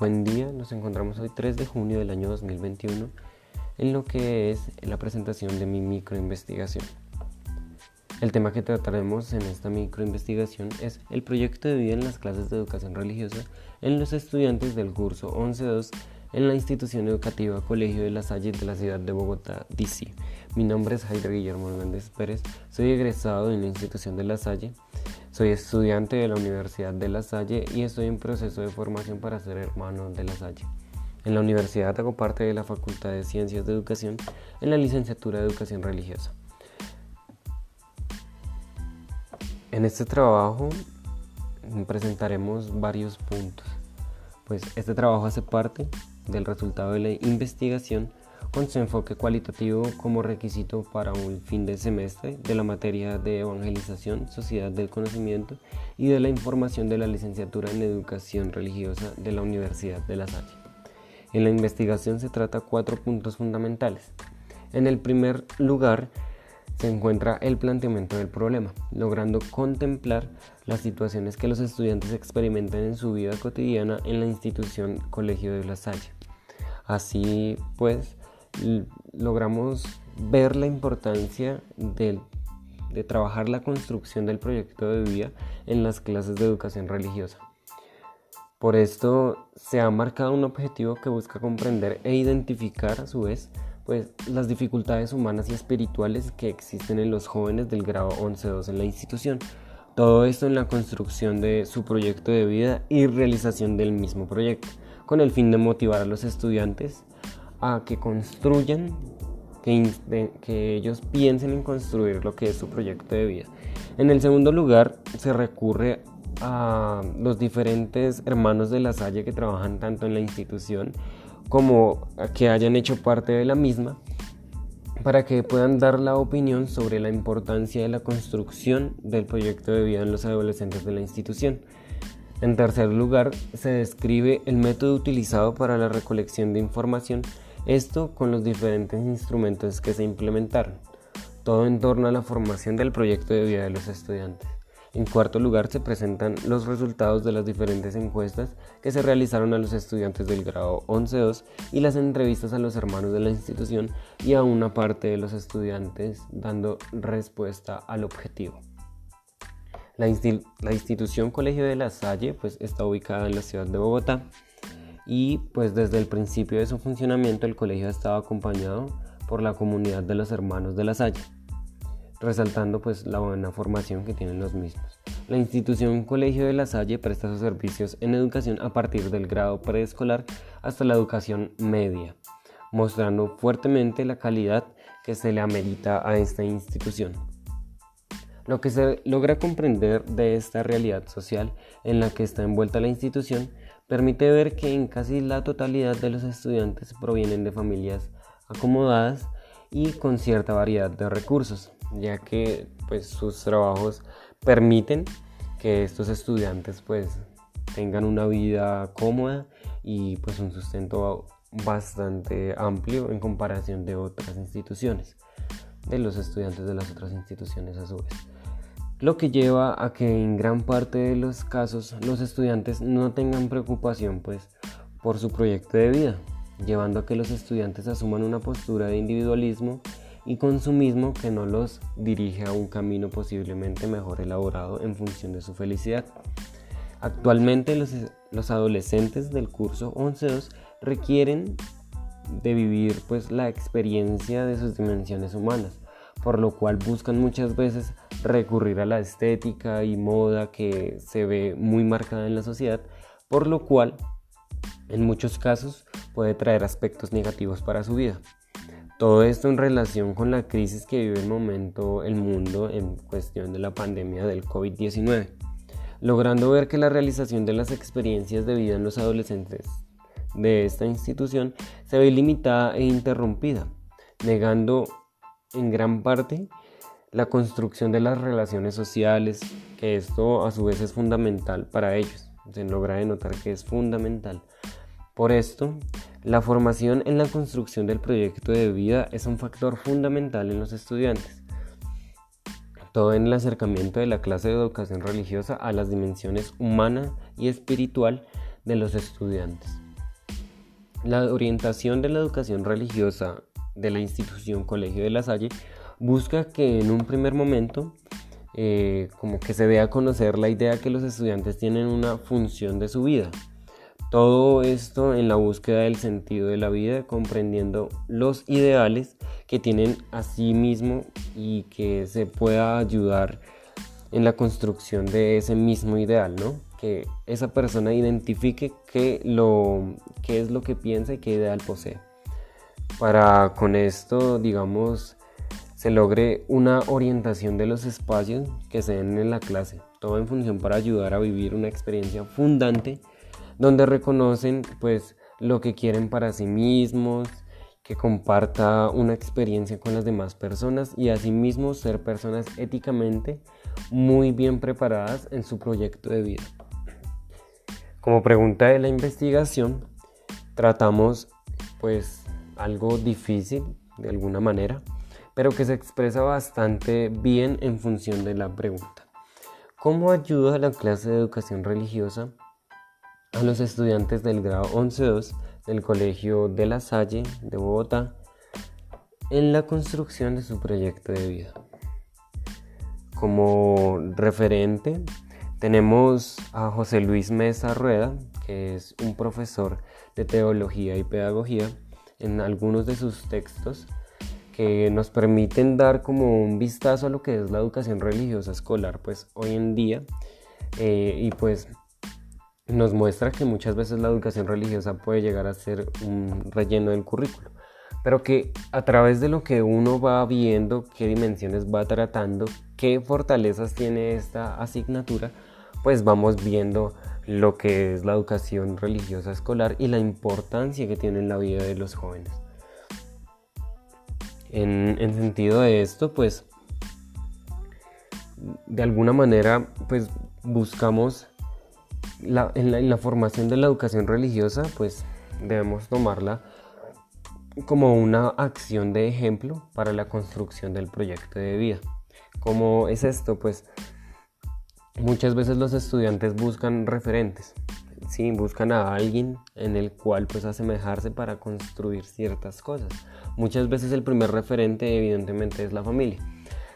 Buen día, nos encontramos hoy 3 de junio del año 2021 en lo que es la presentación de mi microinvestigación. El tema que trataremos en esta microinvestigación es el proyecto de vida en las clases de educación religiosa en los estudiantes del curso 11.2 en la institución educativa Colegio de la Salle de la ciudad de Bogotá, DC. Mi nombre es Jairo Guillermo Hernández Pérez, soy egresado en la institución de la Salle, soy estudiante de la Universidad de la Salle y estoy en proceso de formación para ser hermano de la Salle. En la universidad hago parte de la Facultad de Ciencias de Educación en la licenciatura de Educación Religiosa. En este trabajo presentaremos varios puntos, pues este trabajo hace parte del resultado de la investigación con su enfoque cualitativo como requisito para un fin de semestre de la materia de evangelización, sociedad del conocimiento y de la información de la licenciatura en educación religiosa de la Universidad de La Salle. En la investigación se trata cuatro puntos fundamentales. En el primer lugar, se encuentra el planteamiento del problema, logrando contemplar las situaciones que los estudiantes experimentan en su vida cotidiana en la institución Colegio de La Salle. Así pues, logramos ver la importancia de, trabajar la construcción del proyecto de vida en las clases de educación religiosa. Por esto se ha marcado un objetivo que busca comprender e identificar a su vez pues, las dificultades humanas y espirituales que existen en los jóvenes del grado 11-2 en la institución. Todo esto en la construcción de su proyecto de vida y realización del mismo proyecto con el fin de motivar a los estudiantes a que construyan, que, que ellos piensen en construir lo que es su proyecto de vida. En el segundo lugar, se recurre a los diferentes hermanos de la Salle que trabajan tanto en la institución como que hayan hecho parte de la misma para que puedan dar la opinión sobre la importancia de la construcción del proyecto de vida en los adolescentes de la institución. En tercer lugar, se describe el método utilizado para la recolección de información, esto con los diferentes instrumentos que se implementaron, todo en torno a la formación del proyecto de vida de los estudiantes. En cuarto lugar, se presentan los resultados de las diferentes encuestas que se realizaron a los estudiantes del grado 11-2 y las entrevistas a los hermanos de la institución y a una parte de los estudiantes dando respuesta al objetivo. La, institución Colegio de la Salle pues, está ubicada en la ciudad de Bogotá y pues desde el principio de su funcionamiento el colegio ha estado acompañado por la comunidad de los hermanos de la Salle, resaltando pues la buena formación que tienen los mismos. La institución Colegio de la Salle presta sus servicios en educación a partir del grado preescolar hasta la educación media, mostrando fuertemente la calidad que se le amerita a esta institución. Lo que se logra comprender de esta realidad social en la que está envuelta la institución permite ver que en casi la totalidad de los estudiantes provienen de familias acomodadas y con cierta variedad de recursos, ya que pues, sus trabajos permiten que estos estudiantes pues, tengan una vida cómoda y pues, un sustento bastante amplio en comparación de otras instituciones, de los estudiantes de las otras instituciones a su vez lo que lleva a que en gran parte de los casos los estudiantes no tengan preocupación pues por su proyecto de vida, llevando a que los estudiantes asuman una postura de individualismo y consumismo que no los dirige a un camino posiblemente mejor elaborado en función de su felicidad. Actualmente los, los adolescentes del curso 11.2 requieren de vivir pues la experiencia de sus dimensiones humanas, por lo cual buscan muchas veces recurrir a la estética y moda que se ve muy marcada en la sociedad, por lo cual en muchos casos puede traer aspectos negativos para su vida. Todo esto en relación con la crisis que vive el momento el mundo en cuestión de la pandemia del COVID-19, logrando ver que la realización de las experiencias de vida en los adolescentes de esta institución se ve limitada e interrumpida, negando en gran parte la construcción de las relaciones sociales, que esto a su vez es fundamental para ellos. Se logra denotar que es fundamental. Por esto, la formación en la construcción del proyecto de vida es un factor fundamental en los estudiantes. Todo en el acercamiento de la clase de educación religiosa a las dimensiones humana y espiritual de los estudiantes. La orientación de la educación religiosa de la institución Colegio de la Salle busca que en un primer momento eh, como que se dé a conocer la idea que los estudiantes tienen una función de su vida. Todo esto en la búsqueda del sentido de la vida, comprendiendo los ideales que tienen a sí mismo y que se pueda ayudar en la construcción de ese mismo ideal, ¿no? Que esa persona identifique qué, lo, qué es lo que piensa y qué ideal posee. Para con esto, digamos, se logre una orientación de los espacios que se den en la clase, todo en función para ayudar a vivir una experiencia fundante donde reconocen pues lo que quieren para sí mismos, que comparta una experiencia con las demás personas y asimismo ser personas éticamente muy bien preparadas en su proyecto de vida. Como pregunta de la investigación, tratamos pues algo difícil de alguna manera pero que se expresa bastante bien en función de la pregunta. ¿Cómo ayuda la clase de educación religiosa a los estudiantes del grado 11-2 del Colegio de la Salle de Bogotá en la construcción de su proyecto de vida? Como referente tenemos a José Luis Mesa Rueda, que es un profesor de teología y pedagogía. En algunos de sus textos que nos permiten dar como un vistazo a lo que es la educación religiosa escolar pues hoy en día. Eh, y pues nos muestra que muchas veces la educación religiosa puede llegar a ser un relleno del currículo pero que a través de lo que uno va viendo qué dimensiones va tratando qué fortalezas tiene esta asignatura pues vamos viendo lo que es la educación religiosa escolar y la importancia que tiene en la vida de los jóvenes en, sentido de esto, pues de alguna manera, pues buscamos la, en, la, formación de la educación religiosa, pues debemos tomarla como una acción de ejemplo para la construcción del proyecto de vida. ¿Cómo es esto? Pues muchas veces los estudiantes buscan referentes, ¿sí? buscan a alguien en el cual pues asemejarse para construir ciertas cosas. Muchas veces el primer referente evidentemente es la familia.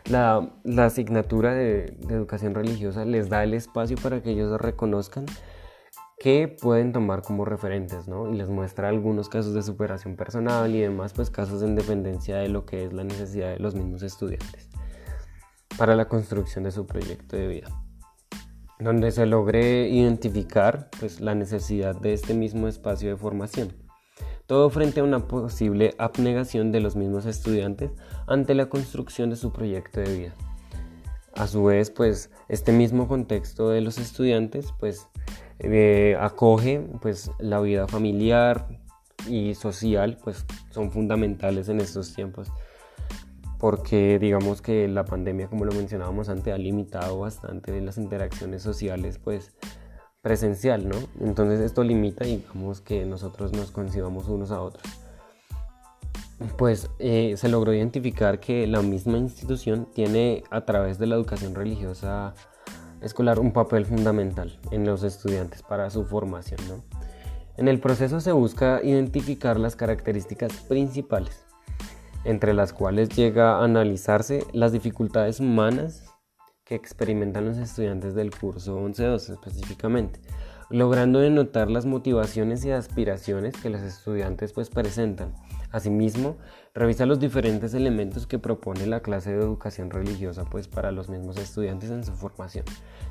La, asignatura de, educación religiosa les da el espacio para que ellos reconozcan que pueden tomar como referentes, ¿no? Y les muestra algunos casos de superación personal y demás, pues casos en dependencia de lo que es la necesidad de los mismos estudiantes para la construcción de su proyecto de vida donde se logre identificar pues, la necesidad de este mismo espacio de formación. Todo frente a una posible abnegación de los mismos estudiantes ante la construcción de su proyecto de vida. A su vez, pues este mismo contexto de los estudiantes pues eh, acoge pues la vida familiar y social pues son fundamentales en estos tiempos porque digamos que la pandemia, como lo mencionábamos antes, ha limitado bastante las interacciones sociales, pues presencial, ¿no? Entonces esto limita, digamos, que nosotros nos concibamos unos a otros. Pues eh, se logró identificar que la misma institución tiene a través de la educación religiosa escolar un papel fundamental en los estudiantes para su formación, ¿no? En el proceso se busca identificar las características principales entre las cuales llega a analizarse las dificultades humanas que experimentan los estudiantes del curso 11-2 específicamente, logrando denotar las motivaciones y aspiraciones que los estudiantes pues presentan. Asimismo, revisa los diferentes elementos que propone la clase de educación religiosa pues para los mismos estudiantes en su formación.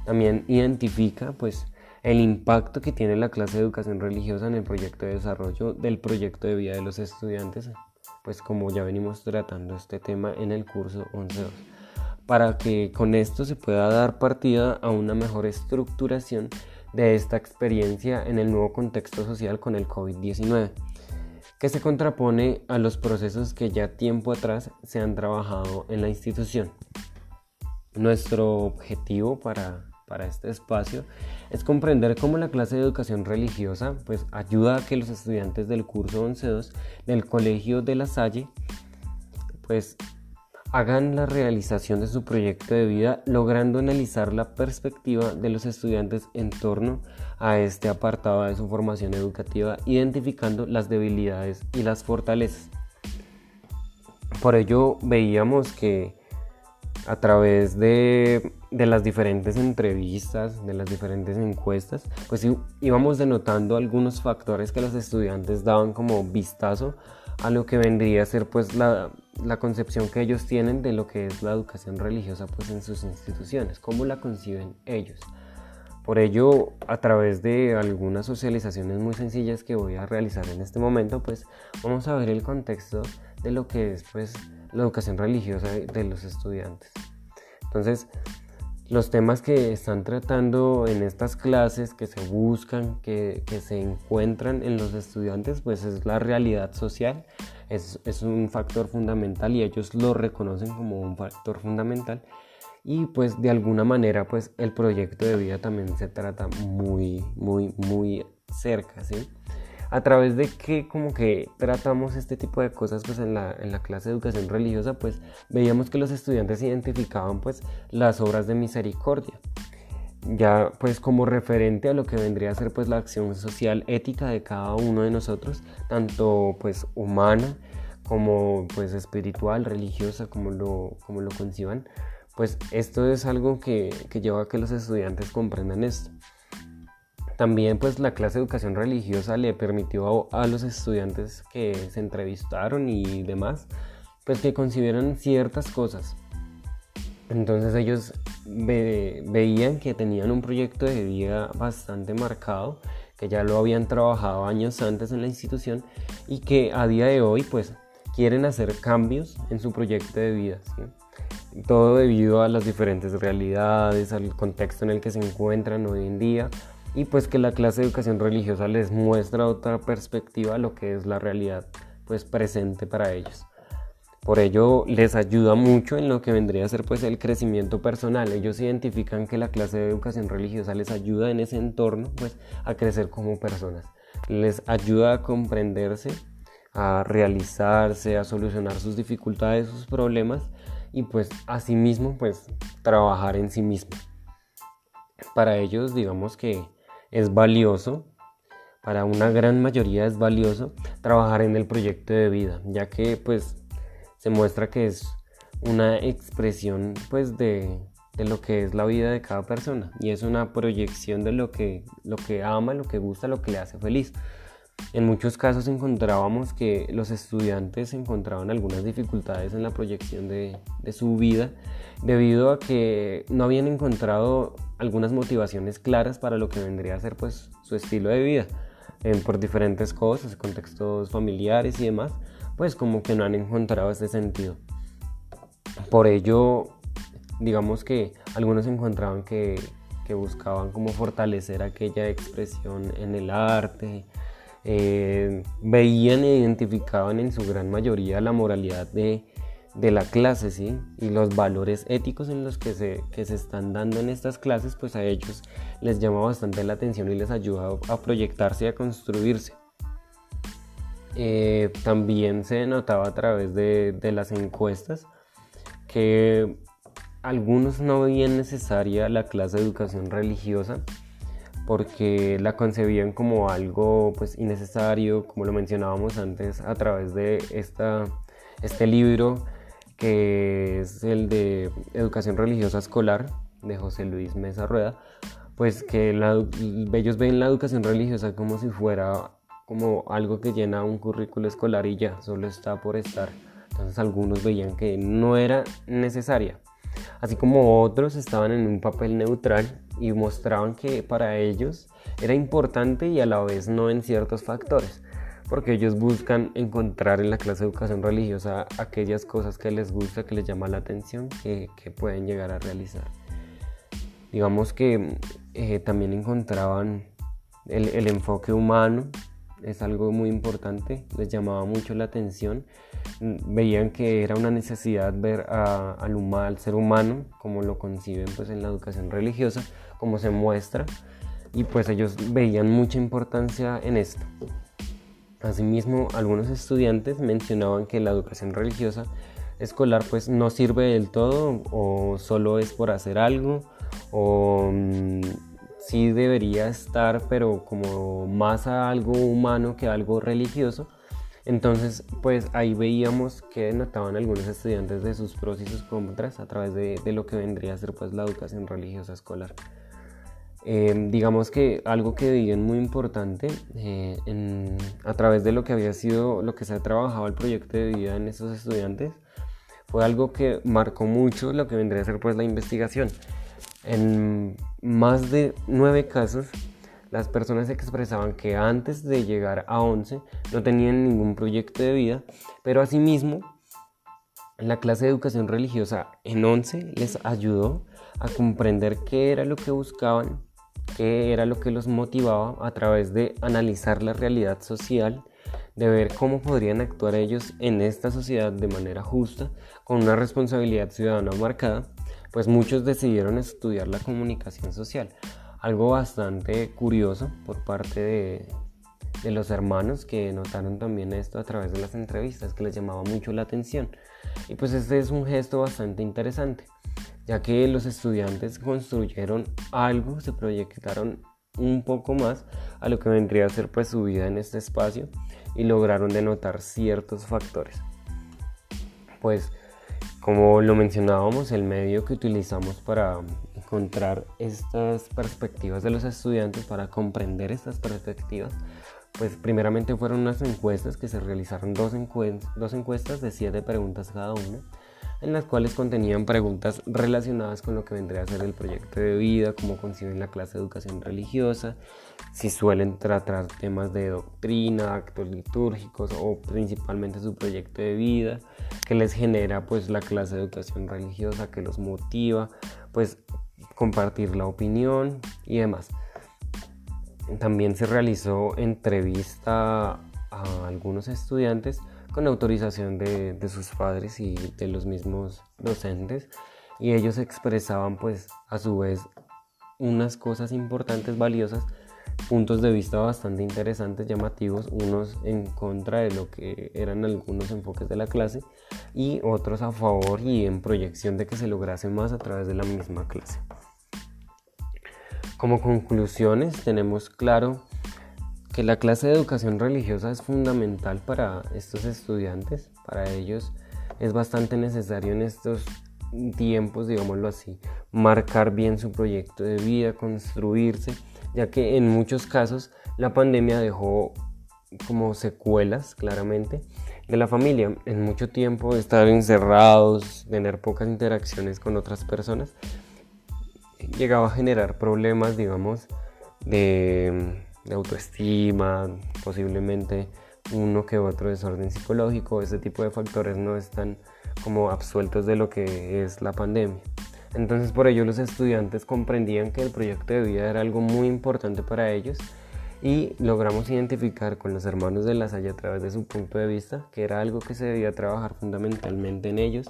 También identifica pues el impacto que tiene la clase de educación religiosa en el proyecto de desarrollo del proyecto de vida de los estudiantes pues como ya venimos tratando este tema en el curso 11.2, para que con esto se pueda dar partida a una mejor estructuración de esta experiencia en el nuevo contexto social con el COVID-19, que se contrapone a los procesos que ya tiempo atrás se han trabajado en la institución. Nuestro objetivo para para este espacio es comprender cómo la clase de educación religiosa pues, ayuda a que los estudiantes del curso 11.2 del Colegio de la Salle pues, hagan la realización de su proyecto de vida logrando analizar la perspectiva de los estudiantes en torno a este apartado de su formación educativa, identificando las debilidades y las fortalezas. Por ello veíamos que a través de, las diferentes entrevistas, de las diferentes encuestas, pues íbamos denotando algunos factores que los estudiantes daban como vistazo a lo que vendría a ser pues la, la, concepción que ellos tienen de lo que es la educación religiosa pues en sus instituciones, cómo la conciben ellos. Por ello, a través de algunas socializaciones muy sencillas que voy a realizar en este momento, pues vamos a ver el contexto de lo que es pues la educación religiosa de los estudiantes. Entonces, los temas que están tratando en estas clases, que se buscan, que, se encuentran en los estudiantes, pues es la realidad social, es, es, un factor fundamental y ellos lo reconocen como un factor fundamental y pues de alguna manera pues el proyecto de vida también se trata muy, muy, muy cerca, ¿sí? A través de que como que tratamos este tipo de cosas pues en la, en la clase de educación religiosa pues veíamos que los estudiantes identificaban pues las obras de misericordia. Ya pues como referente a lo que vendría a ser pues la acción social ética de cada uno de nosotros tanto pues humana como pues espiritual religiosa como lo como lo conciban pues esto es algo que, que lleva a que los estudiantes comprendan esto también pues la clase de educación religiosa le permitió a, los estudiantes que se entrevistaron y demás pues que consideran ciertas cosas. Entonces ellos veían que tenían un proyecto de vida bastante marcado, que ya lo habían trabajado años antes en la institución y que a día de hoy pues quieren hacer cambios en su proyecto de vida. Todo debido a las diferentes realidades, al contexto en el que se encuentran hoy en día, y pues que la clase de educación religiosa les muestra otra perspectiva a lo que es la realidad pues presente para ellos. Por ello les ayuda mucho en lo que vendría a ser pues el crecimiento personal. Ellos identifican que la clase de educación religiosa les ayuda en ese entorno pues a crecer como personas. Les ayuda a comprenderse, a realizarse, a solucionar sus dificultades, sus problemas y pues asimismo pues trabajar en sí mismo. Para ellos digamos que es valioso, para una gran mayoría es valioso trabajar en el proyecto de vida, ya que pues se muestra que es una expresión pues de, lo que es la vida de cada persona y es una proyección de lo que, lo que ama, lo que gusta, lo que le hace feliz. En muchos casos encontrábamos que los estudiantes encontraban algunas dificultades en la proyección de, de su vida debido a que no habían encontrado algunas motivaciones claras para lo que vendría a ser pues su estilo de vida por diferentes cosas, contextos familiares y demás, pues como que no han encontrado ese sentido. Por ello, digamos que algunos encontraban que, que buscaban como fortalecer aquella expresión en el arte, eh, veían e identificaban en su gran mayoría la moralidad de de la clase, ¿sí? Y los valores éticos en los que se, se están dando en estas clases, pues a ellos les llama bastante la atención y les ayuda a proyectarse y a construirse. Eh, también se notaba a través de, de, las encuestas que algunos no veían necesaria la clase de educación religiosa porque la concebían como algo pues innecesario, como lo mencionábamos antes a través de esta, este libro que es el de Educación Religiosa Escolar de José Luis Mesa Rueda, pues que ellos ven la educación religiosa como si fuera como algo que llena un currículo escolar y ya, solo está por estar. Entonces algunos veían que no era necesaria. Así como otros estaban en un papel neutral y mostraban que para ellos era importante y a la vez no en ciertos factores porque ellos buscan encontrar en la clase de educación religiosa aquellas cosas que les gusta, que les llama la atención, que, pueden llegar a realizar. Digamos que eh, también encontraban el, enfoque humano, es algo muy importante, les llamaba mucho la atención, veían que era una necesidad ver al, humano, al ser humano, como lo conciben pues, en la educación religiosa, como se muestra, y pues ellos veían mucha importancia en esto. Asimismo, algunos estudiantes mencionaban que la educación religiosa escolar pues no sirve del todo o solo es por hacer algo o mm, sí debería estar pero como más a algo humano que algo religioso. Entonces, pues ahí veíamos que notaban algunos estudiantes de sus pros y sus contras a través de, lo que vendría a ser pues la educación religiosa escolar. Em, digamos que algo que veían muy importante eh, a través de lo que había sido lo que se ha trabajado el proyecto de vida en estos estudiantes fue algo que marcó mucho lo que vendría a ser pues la investigación en más de nueve casos las personas expresaban que antes de llegar a 11 no tenían ningún proyecto de vida pero asimismo la clase de educación religiosa en 11 les ayudó a comprender qué era lo que buscaban qué era lo que los motivaba a través de analizar la realidad social, de ver cómo podrían actuar ellos en esta sociedad de manera justa, con una responsabilidad ciudadana marcada, pues muchos decidieron estudiar la comunicación social. Algo bastante curioso por parte de, de los hermanos que notaron también esto a través de las entrevistas, que les llamaba mucho la atención. Y pues este es un gesto bastante interesante ya que los estudiantes construyeron algo, se proyectaron un poco más a lo que vendría a ser pues su vida en este espacio y lograron denotar ciertos factores. Pues como lo mencionábamos, el medio que utilizamos para encontrar estas perspectivas de los estudiantes, para comprender estas perspectivas, pues primeramente fueron unas encuestas que se realizaron dos, dos encuestas de siete preguntas cada una en las cuales contenían preguntas relacionadas con lo que vendría a ser el proyecto de vida, cómo conciben la clase de educación religiosa, si suelen tratar temas de doctrina, actos litúrgicos o principalmente su proyecto de vida, que les genera pues la clase de educación religiosa, que los motiva, pues compartir la opinión y demás. También se realizó entrevista a algunos estudiantes con autorización de, sus padres y de los mismos docentes y ellos expresaban pues a su vez unas cosas importantes, valiosas, puntos de vista bastante interesantes, llamativos, unos en contra de lo que eran algunos enfoques de la clase y otros a favor y en proyección de que se lograse más a través de la misma clase. Como conclusiones tenemos claro que la clase de educación religiosa es fundamental para estos estudiantes, para ellos es bastante necesario en estos tiempos, digámoslo así, marcar bien su proyecto de vida, construirse, ya que en muchos casos la pandemia dejó como secuelas claramente de la familia. En mucho tiempo estar encerrados, tener pocas interacciones con otras personas, llegaba a generar problemas, digamos, de de autoestima, posiblemente uno que otro desorden psicológico, ese tipo de factores no están como absueltos de lo que es la pandemia. Entonces por ello los estudiantes comprendían que el proyecto de vida era algo muy importante para ellos y logramos identificar con los hermanos de la Salle a través de su punto de vista que era algo que se debía trabajar fundamentalmente en ellos,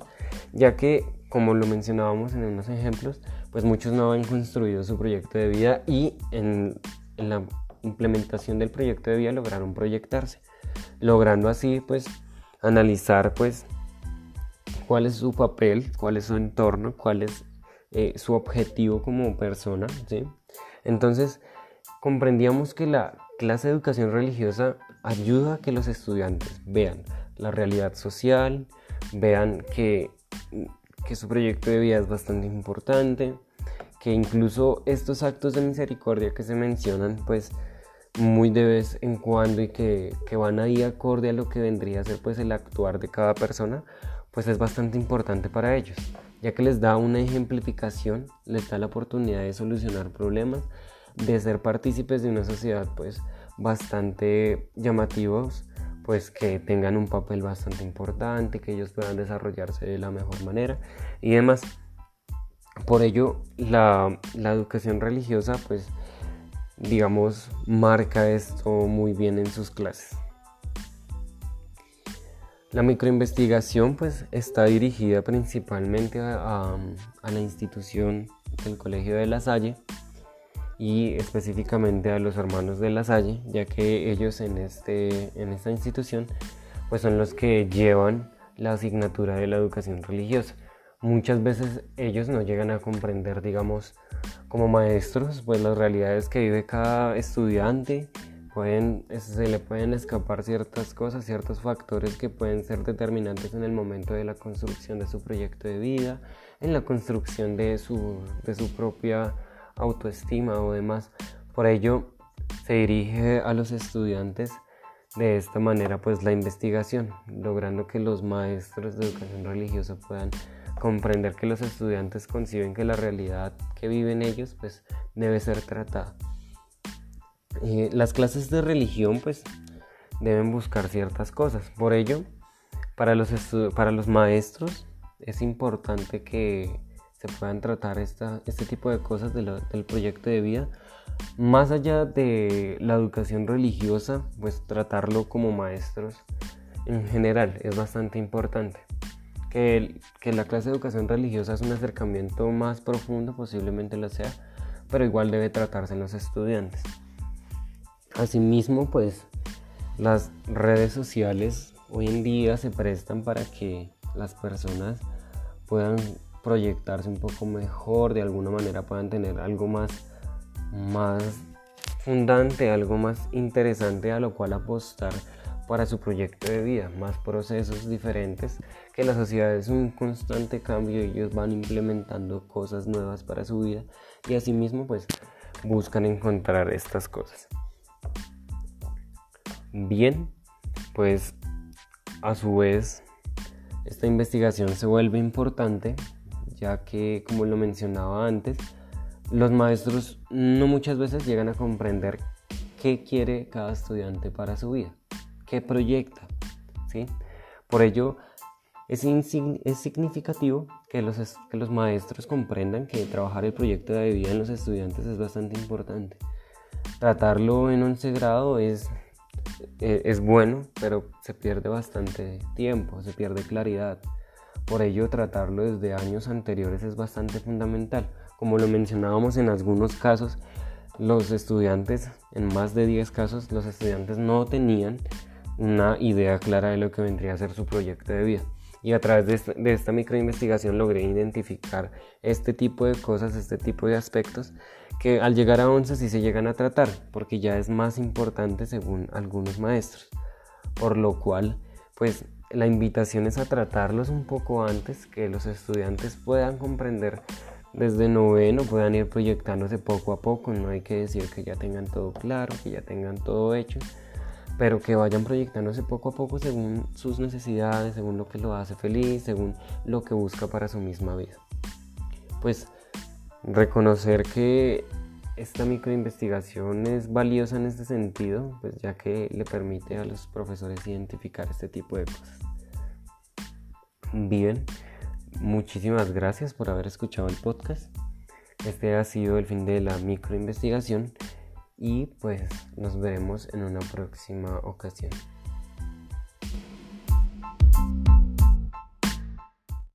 ya que como lo mencionábamos en unos ejemplos, pues muchos no habían construido su proyecto de vida y en, en la implementación del proyecto de vida lograron proyectarse, logrando así pues analizar pues cuál es su papel, cuál es su entorno, cuál es eh, su objetivo como persona, ¿sí? Entonces comprendíamos que la clase de educación religiosa ayuda a que los estudiantes vean la realidad social, vean que, que su proyecto de vida es bastante importante, que incluso estos actos de misericordia que se mencionan pues muy de vez en cuando y que, que, van ahí acorde a lo que vendría a ser pues el actuar de cada persona, pues es bastante importante para ellos, ya que les da una ejemplificación, les da la oportunidad de solucionar problemas, de ser partícipes de una sociedad pues bastante llamativos, pues que tengan un papel bastante importante, que ellos puedan desarrollarse de la mejor manera y demás. Por ello, la, la educación religiosa pues digamos, marca esto muy bien en sus clases. La microinvestigación pues está dirigida principalmente a, la institución del Colegio de La Salle y específicamente a los hermanos de La Salle, ya que ellos en, este, en esta institución pues son los que llevan la asignatura de la educación religiosa. Muchas veces ellos no llegan a comprender, digamos, como maestros, pues las realidades que vive cada estudiante, pueden, se le pueden escapar ciertas cosas, ciertos factores que pueden ser determinantes en el momento de la construcción de su proyecto de vida, en la construcción de su, de su propia autoestima o demás. Por ello, se dirige a los estudiantes de esta manera pues la investigación, logrando que los maestros de educación religiosa puedan comprender que los estudiantes conciben que la realidad que viven ellos pues debe ser tratada. Eh, las clases de religión pues deben buscar ciertas cosas. Por ello, para los, para los maestros es importante que se puedan tratar esta, este tipo de cosas del proyecto de vida. Más allá de la educación religiosa, pues tratarlo como maestros en general es bastante importante. Que, que la clase de educación religiosa es un acercamiento más profundo, posiblemente lo sea, pero igual debe tratarse en los estudiantes. Asimismo, pues las redes sociales hoy en día se prestan para que las personas puedan proyectarse un poco mejor, de alguna manera puedan tener algo más, más fundante, algo más interesante a lo cual apostar para su proyecto de vida, más procesos diferentes, que la sociedad es un constante cambio ellos van implementando cosas nuevas para su vida y asimismo pues buscan encontrar estas cosas. Bien, pues a su vez esta investigación se vuelve importante ya que como lo mencionaba antes, los maestros no muchas veces llegan a comprender qué quiere cada estudiante para su vida, qué proyecta. ¿sí? Por ello es, es significativo que los, que los maestros comprendan que trabajar el proyecto de vida en los estudiantes es bastante importante. Tratarlo en 11 grado es eh, es bueno, pero se pierde bastante tiempo, se pierde claridad. Por ello, tratarlo desde años anteriores es bastante fundamental. Como lo mencionábamos en algunos casos, los estudiantes, en más de 10 casos, los estudiantes no tenían una idea clara de lo que vendría a ser su proyecto de vida. Y a través de esta, microinvestigación logré identificar este tipo de cosas, este tipo de aspectos que al llegar a 11 sí se llegan a tratar, porque ya es más importante según algunos maestros. Por lo cual, pues la invitación es a tratarlos un poco antes, que los estudiantes puedan comprender desde noveno, puedan ir proyectándose poco a poco, no hay que decir que ya tengan todo claro, que ya tengan todo hecho, pero que vayan proyectándose poco a poco según sus necesidades, según lo que lo hace feliz, según lo que busca para su misma vida. Pues reconocer que esta microinvestigación es valiosa en este sentido, pues ya que le permite a los profesores identificar este tipo de cosas. Bien, muchísimas gracias por haber escuchado el podcast. Este ha sido el fin de la microinvestigación y pues nos veremos en una próxima ocasión.